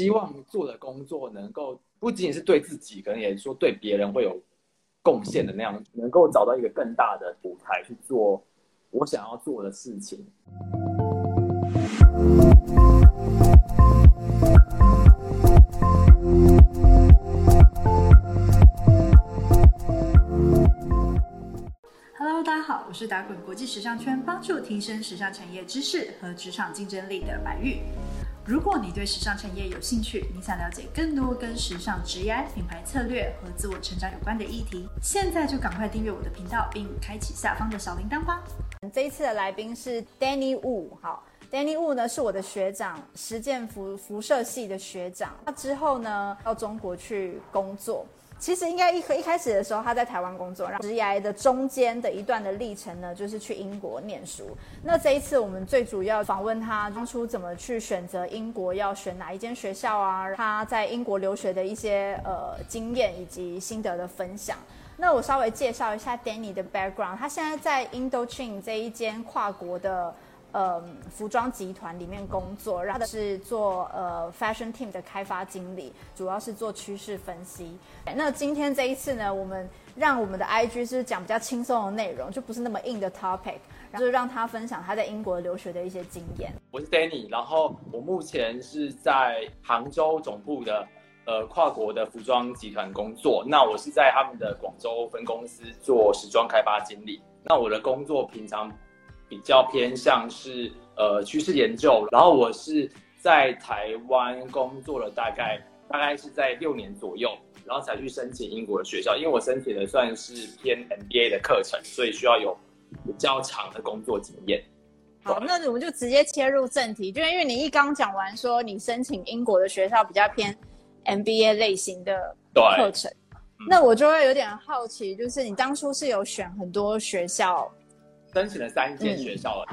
希望做的工作能够不仅仅是对自己，可能也说对别人会有贡献的那样，能够找到一个更大的舞台去做我想要做的事情。Hello，大家好，我是打滚国际时尚圈，帮助提升时尚产业知识和职场竞争力的白玉。如果你对时尚产业有兴趣，你想了解更多跟时尚、职业、品牌策略和自我成长有关的议题，现在就赶快订阅我的频道，并开启下方的小铃铛吧。这一次的来宾是 Danny Wu，好，Danny Wu 呢是我的学长，实践辐辐射系的学长。他之后呢到中国去工作。其实应该一一开始的时候，他在台湾工作，然后职涯的中间的一段的历程呢，就是去英国念书。那这一次我们最主要访问他当初怎么去选择英国，要选哪一间学校啊？他在英国留学的一些呃经验以及心得的分享。那我稍微介绍一下 Danny 的 background，他现在在 Indochine 这一间跨国的。呃，服装集团里面工作，然后是做呃 fashion team 的开发经理，主要是做趋势分析。那今天这一次呢，我们让我们的 IG 是讲比较轻松的内容，就不是那么硬的 topic，然后让他分享他在英国留学的一些经验。我是 Danny，然后我目前是在杭州总部的呃跨国的服装集团工作。那我是在他们的广州分公司做时装开发经理。那我的工作平常。比较偏向是呃趋势研究，然后我是在台湾工作了大概大概是在六年左右，然后才去申请英国的学校，因为我申请的算是偏 MBA 的课程，所以需要有比较长的工作经验。好，那我们就直接切入正题，就因为你一刚讲完说你申请英国的学校比较偏 MBA 类型的课程，那我就会有点好奇，就是你当初是有选很多学校。申请了三间学校了，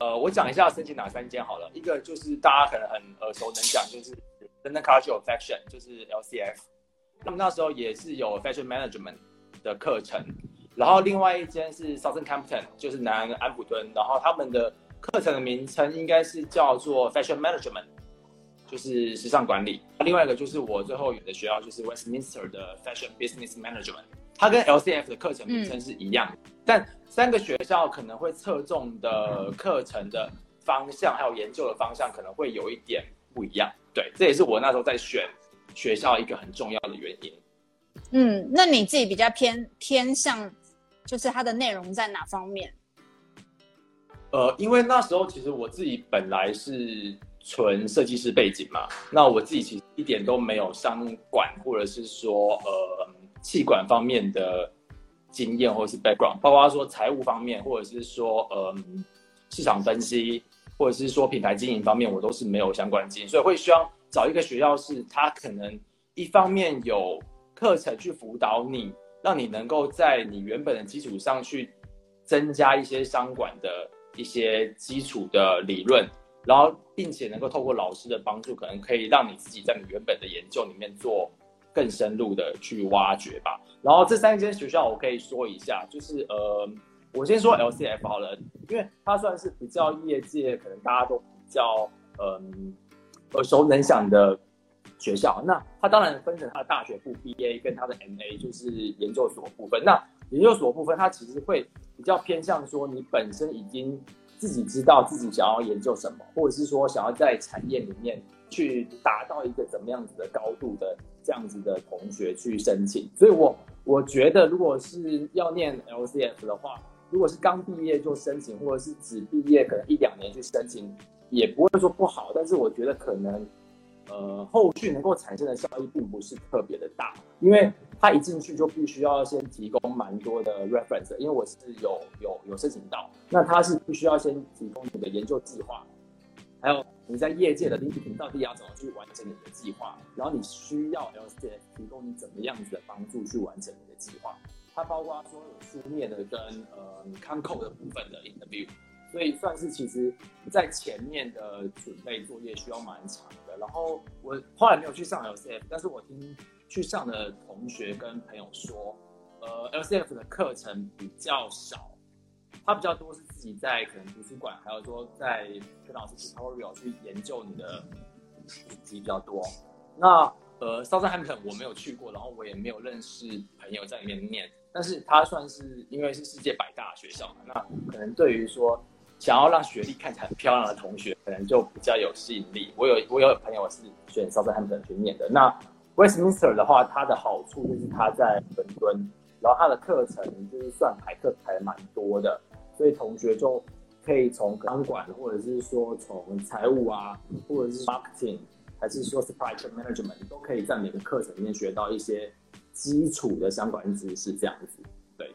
呃，我讲一下申请哪三间好了。一个就是大家可能很耳熟能详，就是 London College of Fashion，就是 LCF。那么那时候也是有 Fashion Management 的课程。然后另外一间是 Southern Campton，就是南安普敦。然后他们的课程的名称应该是叫做 Fashion Management，就是时尚管理。另外一个就是我最后有的学校就是 Westminster 的 Fashion Business Management。它跟 LCF 的课程名称是一样，但三个学校可能会侧重的课程的方向，还有研究的方向可能会有一点不一样。对，这也是我那时候在选学校一个很重要的原因。嗯，那你自己比较偏偏向，就是它的内容在哪方面？呃，因为那时候其实我自己本来是纯设计师背景嘛，那我自己其实一点都没有商管，或者是说呃。气管方面的经验，或是 background，包括说财务方面，或者是说呃市场分析，或者是说品牌经营方面，我都是没有相关经验，所以会需要找一个学校，是他可能一方面有课程去辅导你，让你能够在你原本的基础上去增加一些商管的一些基础的理论，然后并且能够透过老师的帮助，可能可以让你自己在你原本的研究里面做。更深入的去挖掘吧。然后这三间学校我可以说一下，就是呃，我先说 LCF 好了，因为它算是比较业界可能大家都比较嗯耳熟能详的学校。那它当然分成它的大学部 BA 跟它的 MA，就是研究所部分。那研究所部分它其实会比较偏向说你本身已经自己知道自己想要研究什么，或者是说想要在产业里面去达到一个怎么样子的高度的。这样子的同学去申请，所以我我觉得，如果是要念 LCF 的话，如果是刚毕业就申请，或者是只毕业可能一两年去申请，也不会说不好。但是我觉得可能，呃，后续能够产生的效益并不是特别的大，因为他一进去就必须要先提供蛮多的 reference，因为我是有有有申请到，那他是必须要先提供你的研究计划，还有。你在业界的领域，到底要怎么去完成你的计划？然后你需要 LCF 提供你怎么样子的帮助去完成你的计划？它包括说有书面的跟呃看扣的部分的 interview，所以算是其实在前面的准备作业需要蛮长的。然后我后来没有去上 LCF，但是我听去上的同学跟朋友说，呃，LCF 的课程比较少。它比较多是自己在可能图书馆，还有说在跟老师 tutorial 去研究你的级比较多。那呃，South Hampton 我没有去过，然后我也没有认识朋友在里面念，但是它算是因为是世界百大学校嘛，那可能对于说想要让学历看起来很漂亮的同学，可能就比较有吸引力。我有我有朋友是选 Southampton 去念的。那 Westminster 的话，它的好处就是它在伦敦，然后它的课程就是算排课排蛮多的，所以同学就可以从钢管，或者是说从财务啊，或者是 marketing。还是说 supply chain management，都可以在每个课程里面学到一些基础的相关知识，这样子。对，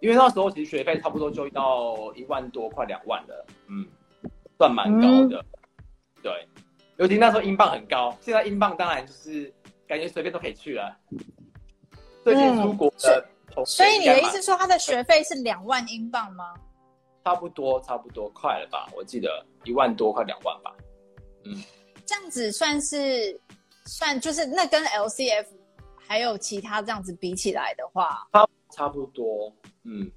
因为那时候其实学费差不多就到一万多，快两万了，嗯，算蛮高的。对，尤其那时候英镑很高，现在英镑当然就是感觉随便都可以去了。最近出国的，所以你的意思说他的学费是两万英镑吗？差不多，差不多，快了吧？我记得一万多，快两万吧。嗯。这样子算是算就是那跟 LCF 还有其他这样子比起来的话，差差不多。嗯，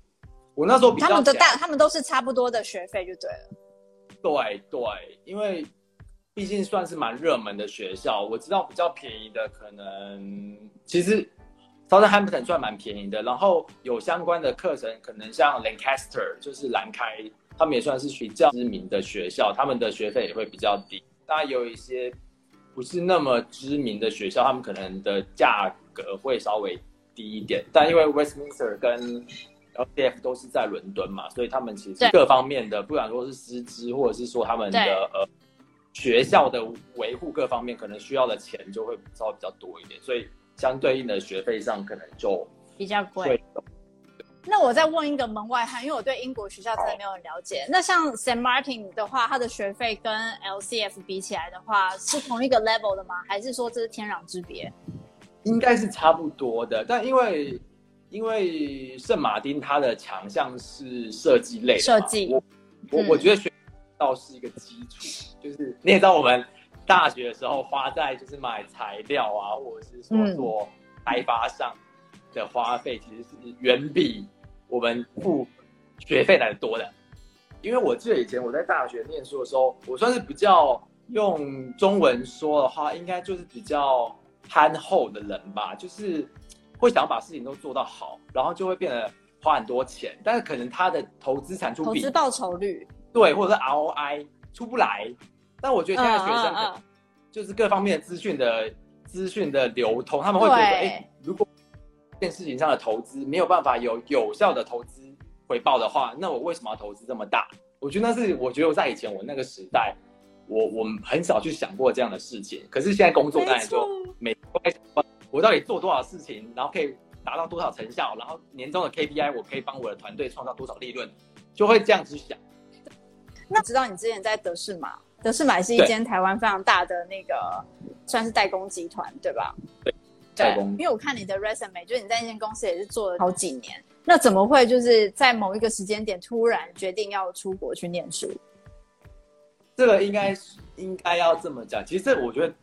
我那时候比他们的大，他们都是差不多的学费就对了。对对，因为毕竟算是蛮热门的学校，我知道比较便宜的可能其实 Southampton 算蛮便宜的，然后有相关的课程，可能像 Lancaster 就是兰开，他们也算是比较知名的学校，他们的学费也会比较低。当然有一些不是那么知名的学校，他们可能的价格会稍微低一点。但因为 Westminster 跟 LDF 都是在伦敦嘛，所以他们其实各方面的，不管说是师资，或者是说他们的呃学校的维护各方面，可能需要的钱就会稍微比较多一点。所以相对应的学费上可能就比较贵。那我再问一个门外汉，因为我对英国学校真的没有很了解。那像 Saint Martin 的话，它的学费跟 LCF 比起来的话，是同一个 level 的吗？还是说这是天壤之别？应该是差不多的，但因为因为圣马丁它的强项是设计类，设计，我我我觉得学到是一个基础，就是你也知道，我们大学的时候花在就是买材料啊，或者是说做开发上的花费，其实是远比。我们付学费来的多的，因为我记得以前我在大学念书的时候，我算是比较用中文说的话，应该就是比较憨厚的人吧，就是会想要把事情都做到好，然后就会变得花很多钱，但是可能他的投资产出比投资报酬率对，或者是 ROI 出不来。但我觉得现在学生就是各方面资讯的资讯的流通，他们会觉得哎，如果件事情上的投资没有办法有有效的投资回报的话，那我为什么要投资这么大？我觉得那是我觉得我在以前我那个时代，我我很少去想过这样的事情。可是现在工作当然就每我到底做多少事情，然后可以达到多少成效，然后年终的 KPI 我可以帮我的团队创造多少利润，就会这样子想。那知道你之前在德士玛，德士买是一间台湾非常大的那个算是代工集团，对吧？对。代工，因为我看你的 resume，就是你在那间公司也是做了好几年，那怎么会就是在某一个时间点突然决定要出国去念书？这个应该应该要这么讲，其实这我觉得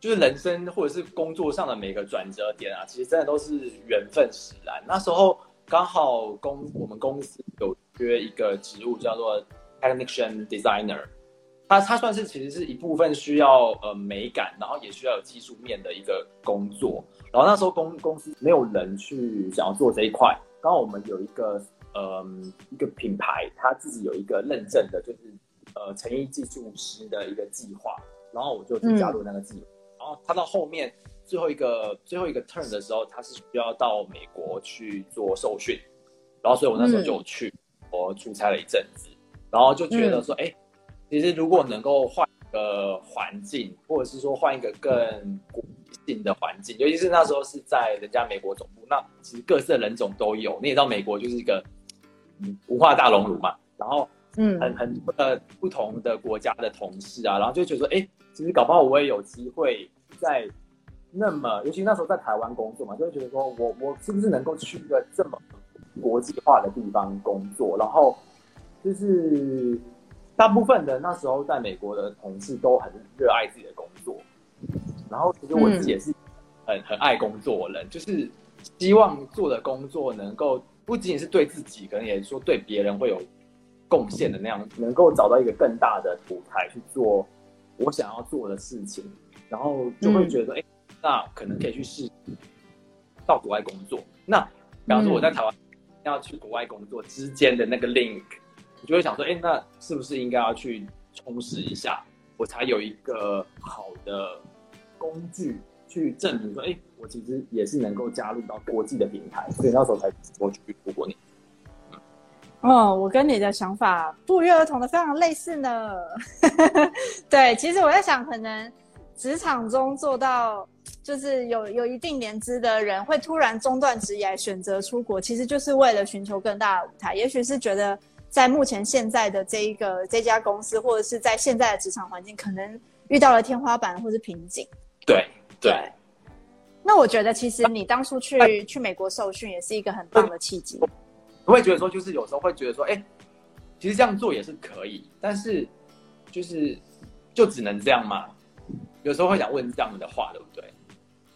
就是人生或者是工作上的每个转折点啊，其实真的都是缘分使然。那时候刚好公我们公司有约一个职务叫做 technician designer。它它算是其实是一部分需要呃美感，然后也需要有技术面的一个工作。然后那时候公公司没有人去想要做这一块，刚好我们有一个呃一个品牌，他自己有一个认证的，就是呃成衣技术师的一个计划，然后我就去加入那个计划。然后他到后面最后一个最后一个 turn 的时候，他是需要到美国去做受训，然后所以我那时候就去我出差了一阵子，然后就觉得说哎。其实，如果能够换一个环境，或者是说换一个更国际性的环境，尤其是那时候是在人家美国总部，那其实各色人种都有。你也知道，美国就是一个文化大熔炉嘛。然后，嗯，很很呃不同的国家的同事啊，然后就觉得说，哎，其实搞不好我也有机会在那么，尤其那时候在台湾工作嘛，就会觉得说我我是不是能够去一个这么国际化的地方工作，然后就是。大部分的那时候在美国的同事都很热爱自己的工作，然后其实我自己也是很很爱工作人，就是希望做的工作能够不仅仅是对自己，可能也说对别人会有贡献的那样，能够找到一个更大的舞台去做我想要做的事情，然后就会觉得，哎、那可能可以去试到国外工作。那比方说我在台湾要去国外工作之间的那个 link，我就会想说，哎、那是不是应该要去充实一下，我才有一个好的工具去证明说，哎、我其实也是能够加入到国际的平台，所以那时候才我去出国念。哦，我跟你的想法不约而同的非常类似呢。对，其实我在想，可能职场中做到就是有有一定年资的人，会突然中断职业选择出国，其实就是为了寻求更大的舞台。也许是觉得在目前现在的这一个这家公司，或者是在现在的职场环境，可能遇到了天花板或是瓶颈。对对，那我觉得，其实你当初去去美国受训，也是一个很棒的契机。我会觉得说，就是有时候会觉得说，哎、其实这样做也是可以，但是就是就只能这样吗？有时候会想问这样的话，对不对？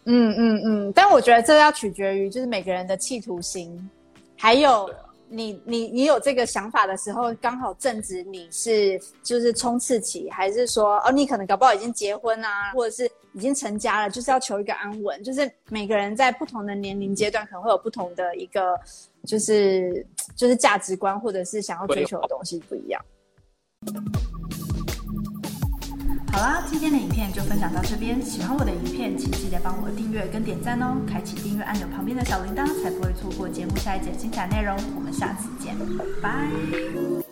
嗯嗯嗯，但我觉得这要取决于就是每个人的企图心，还有你你你有这个想法的时候，刚好正值你是就是冲刺期，还是说哦你可能搞不好已经结婚啊，或者是已经成家了，就是要求一个安稳。就是每个人在不同的年龄阶段，可能会有不同的一个就是就是价值观，或者是想要追求的东西不一样。好啦，今天的影片就分享到这边。喜欢我的影片，请记得帮我订阅跟点赞哦，开启订阅按钮旁边的小铃铛，才不会错过节目下一节精彩内容。我们下次见，拜。